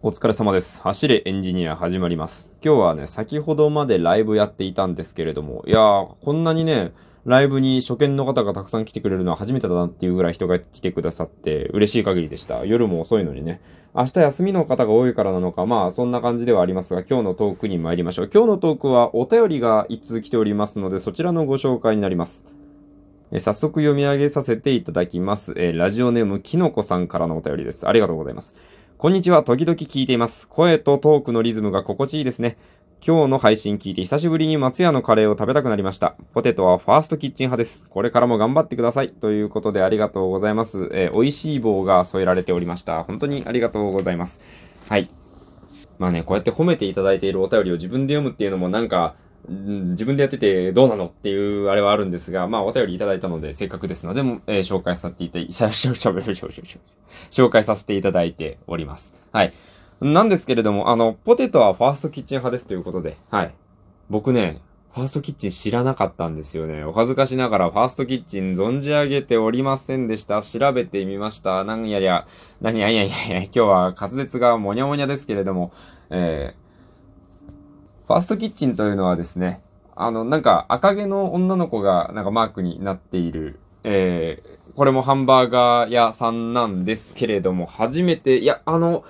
お疲れ様です。走れエンジニア始まります。今日はね、先ほどまでライブやっていたんですけれども、いやー、こんなにね、ライブに初見の方がたくさん来てくれるのは初めてだなっていうぐらい人が来てくださって嬉しい限りでした。夜も遅いのにね。明日休みの方が多いからなのか、まあそんな感じではありますが、今日のトークに参りましょう。今日のトークはお便りが一通来ておりますので、そちらのご紹介になります。え早速読み上げさせていただきます。えーラジオネームきのこさんからのお便りです。ありがとうございます。こんにちは。時々聞いています。声とトークのリズムが心地いいですね。今日の配信聞いて久しぶりに松屋のカレーを食べたくなりました。ポテトはファーストキッチン派です。これからも頑張ってください。ということでありがとうございます。えー美味しい棒が添えられておりました。本当にありがとうございます。はい。まあね、こうやって褒めていただいているお便りを自分で読むっていうのもなんか、うん自分でやっててどうなのっていうあれはあるんですが、まあお便りいただいたのでせっかくですので、えー紹介させていただいて、紹介させていただいております。はい。なんですけれども、あの、ポテトはファーストキッチン派ですということで、はい。僕ね、ファーストキッチン知らなかったんですよね。お恥ずかしながらファーストキッチン存じ上げておりませんでした。調べてみました。なんやりゃ、何やいやいやいや、今日は滑舌がもにゃもにゃですけれども、えー、ファーストキッチンというのはですね、あの、なんか赤毛の女の子がなんかマークになっている、えー、これもハンバーガー屋さんなんですけれども、初めて、いや、あの、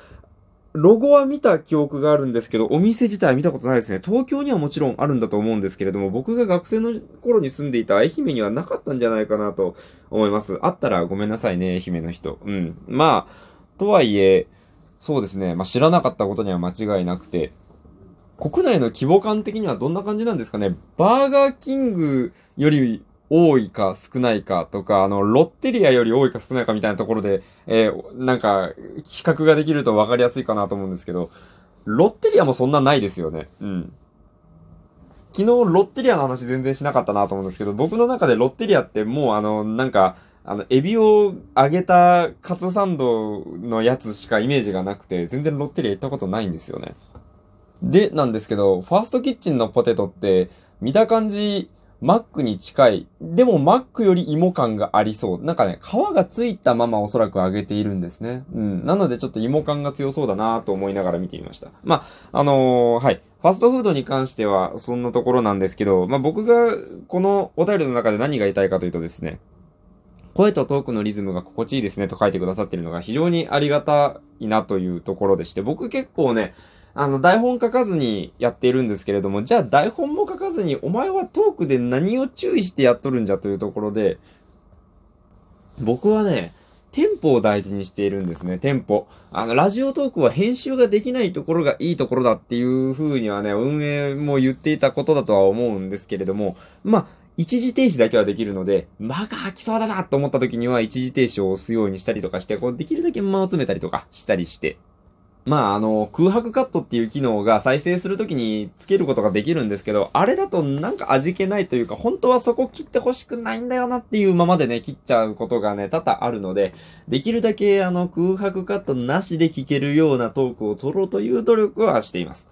ロゴは見た記憶があるんですけど、お店自体見たことないですね。東京にはもちろんあるんだと思うんですけれども、僕が学生の頃に住んでいた愛媛にはなかったんじゃないかなと思います。あったらごめんなさいね、愛媛の人。うん。まあ、とはいえ、そうですね。まあ知らなかったことには間違いなくて、国内の規模感的にはどんな感じなんですかね？バーガーキングより多いか少ないかとか、あの、ロッテリアより多いか少ないかみたいなところで、えーなんか、比較ができると分かりやすいかなと思うんですけど、ロッテリアもそんなないですよね。うん。昨日ロッテリアの話全然しなかったなと思うんですけど、僕の中でロッテリアってもうあの、なんか、あの、エビを揚げたカツサンドのやつしかイメージがなくて、全然ロッテリア行ったことないんですよね。で、なんですけど、ファーストキッチンのポテトって、見た感じ、マックに近い。でもマックより芋感がありそう。なんかね、皮がついたままおそらく揚げているんですね。うん。なのでちょっと芋感が強そうだなと思いながら見てみました。まあ、あのーはい。ファストフードに関してはそんなところなんですけど、まあ僕がこのお便りの中で何が言いたいかというとですね、声とトークのリズムが心地いいですねと書いてくださっているのが非常にありがたいなというところでして、僕結構ね、あの、台本書かずにやっているんですけれども、じゃあ台本も書かずに、お前はトークで何を注意してやっとるんじゃというところで、僕はね、テンポを大事にしているんですね、テンポ。あの、ラジオトークは編集ができないところがいいところだっていう風にはね、運営も言っていたことだとは思うんですけれども、まあ、一時停止だけはできるので、間が空きそうだなと思った時には一時停止を押すようにしたりとかして、こう、できるだけ間を詰めたりとかしたりして、まあ、あの、空白カットっていう機能が再生するときにつけることができるんですけど、あれだとなんか味気ないというか、本当はそこ切ってほしくないんだよなっていうままでね、切っちゃうことがね、多々あるので、できるだけあの、空白カットなしで聞けるようなトークを取ろうという努力はしています。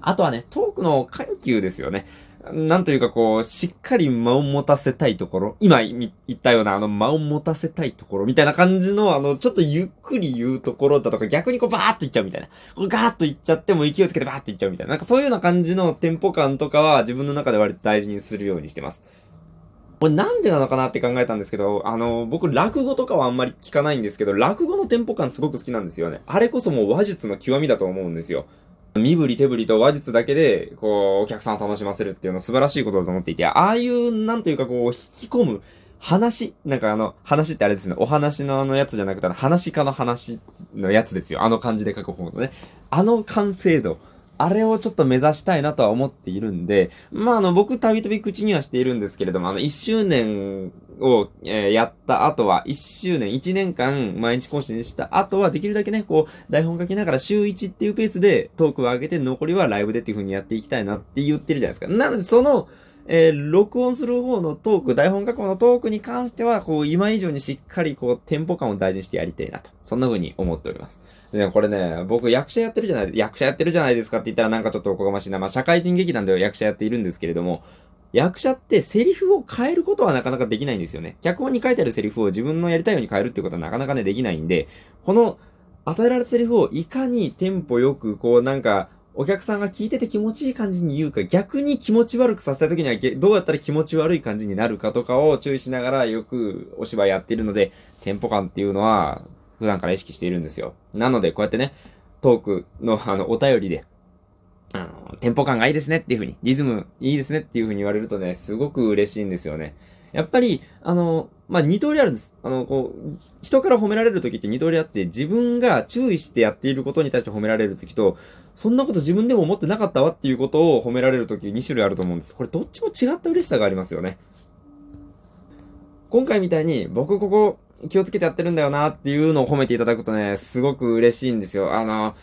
あとはね、トークの緩急ですよね。なんというかこう、しっかり間を持たせたいところ、今言ったようなあの間を持たせたいところみたいな感じのあの、ちょっとゆっくり言うところだとか逆にこうバーっといっちゃうみたいな。こうガーッといっちゃっても勢いつけてバーっといっちゃうみたいな。なんかそういうような感じのテンポ感とかは自分の中で割と大事にするようにしてます。これなんでなのかなって考えたんですけど、あの、僕落語とかはあんまり聞かないんですけど、落語のテンポ感すごく好きなんですよね。あれこそもう話術の極みだと思うんですよ。身振り手振りと話術だけで、こう、お客さんを楽しませるっていうのは素晴らしいことだと思っていて、ああいう、なんというかこう、引き込む、話、なんかあの、話ってあれですね、お話のあのやつじゃなくて、あの話家の話のやつですよ。あの感じで書く方のね。あの完成度。あれをちょっと目指したいなとは思っているんで、まあ、あの、僕、たびたび口にはしているんですけれども、あの、1周年を、えーやった後は、1周年、1年間、毎日更新した後は、できるだけね、こう、台本書きながら週1っていうペースでトークを上げて、残りはライブでっていう風にやっていきたいなって言ってるじゃないですか。なので、その、えー録音する方のトーク、台本書く方のトークに関しては、こう、今以上にしっかり、こう、テンポ感を大事にしてやりたいなと。そんな風に思っております。でね、これね、僕役者やってるじゃない、役者やってるじゃないですかって言ったらなんかちょっとおこがましいな。まあ、社会人劇団では役者やっているんですけれども、役者ってセリフを変えることはなかなかできないんですよね。脚本に書いてあるセリフを自分のやりたいように変えるってことはなかなかね、できないんで、この、与えられたセリフをいかにテンポよく、こうなんか、お客さんが聞いてて気持ちいい感じに言うか、逆に気持ち悪くさせた時にはどうやったら気持ち悪い感じになるかとかを注意しながらよくお芝居やっているので、テンポ感っていうのは普段から意識しているんですよ。なので、こうやってね、トークのあの、お便りで、あの、テンポ感がいいですねっていう風に、リズムいいですねっていう風に言われるとね、すごく嬉しいんですよね。やっぱり、あの、まあ、二通りあるんです。あの、こう、人から褒められる時って二通りあって、自分が注意してやっていることに対して褒められる時と、そんなこと自分でも思ってなかったわっていうことを褒められる時2種類あると思うんです。これどっちも違った嬉しさがありますよね。今回みたいに、僕ここ気をつけてやってるんだよなっていうのを褒めていただくとね、すごく嬉しいんですよ。あの、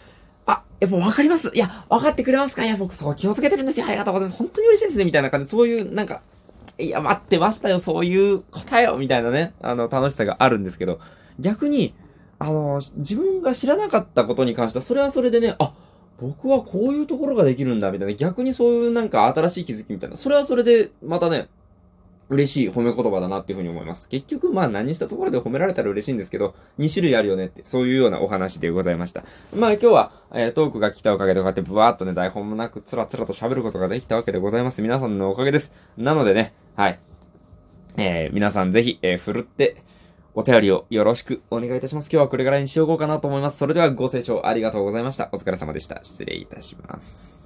やっぱわかりますいや、わかってくれますか？いや、僕そう気をつけてるんですよ。ありがとうございます。本当に嬉しいですね。みたいな感じで、そういう、なんか、いや、待ってましたよ。そういう答えを。みたいなね、あの、楽しさがあるんですけど、逆に、あの、自分が知らなかったことに関しては、それはそれでね、あ、僕はこういうところができるんだ、みたいな。逆にそういうなんか新しい気づきみたいな。それはそれで、またね、嬉しい褒め言葉だなっていうふうに思います。結局、まあ何したところで褒められたら嬉しいんですけど、2種類あるよねって、そういうようなお話でございました。まあ今日は、えー、トークが来たおかげでこうやってブワーっとね、台本もなくつらつらと喋ることができたわけでございます。皆さんのおかげです。なのでね、はい。えー、皆さんぜひ、えー、ふるって、お便りをよろしくお願いいたします。今日はこれぐらいにしようかなと思います。それではご清聴ありがとうございました。お疲れ様でした。失礼いたします。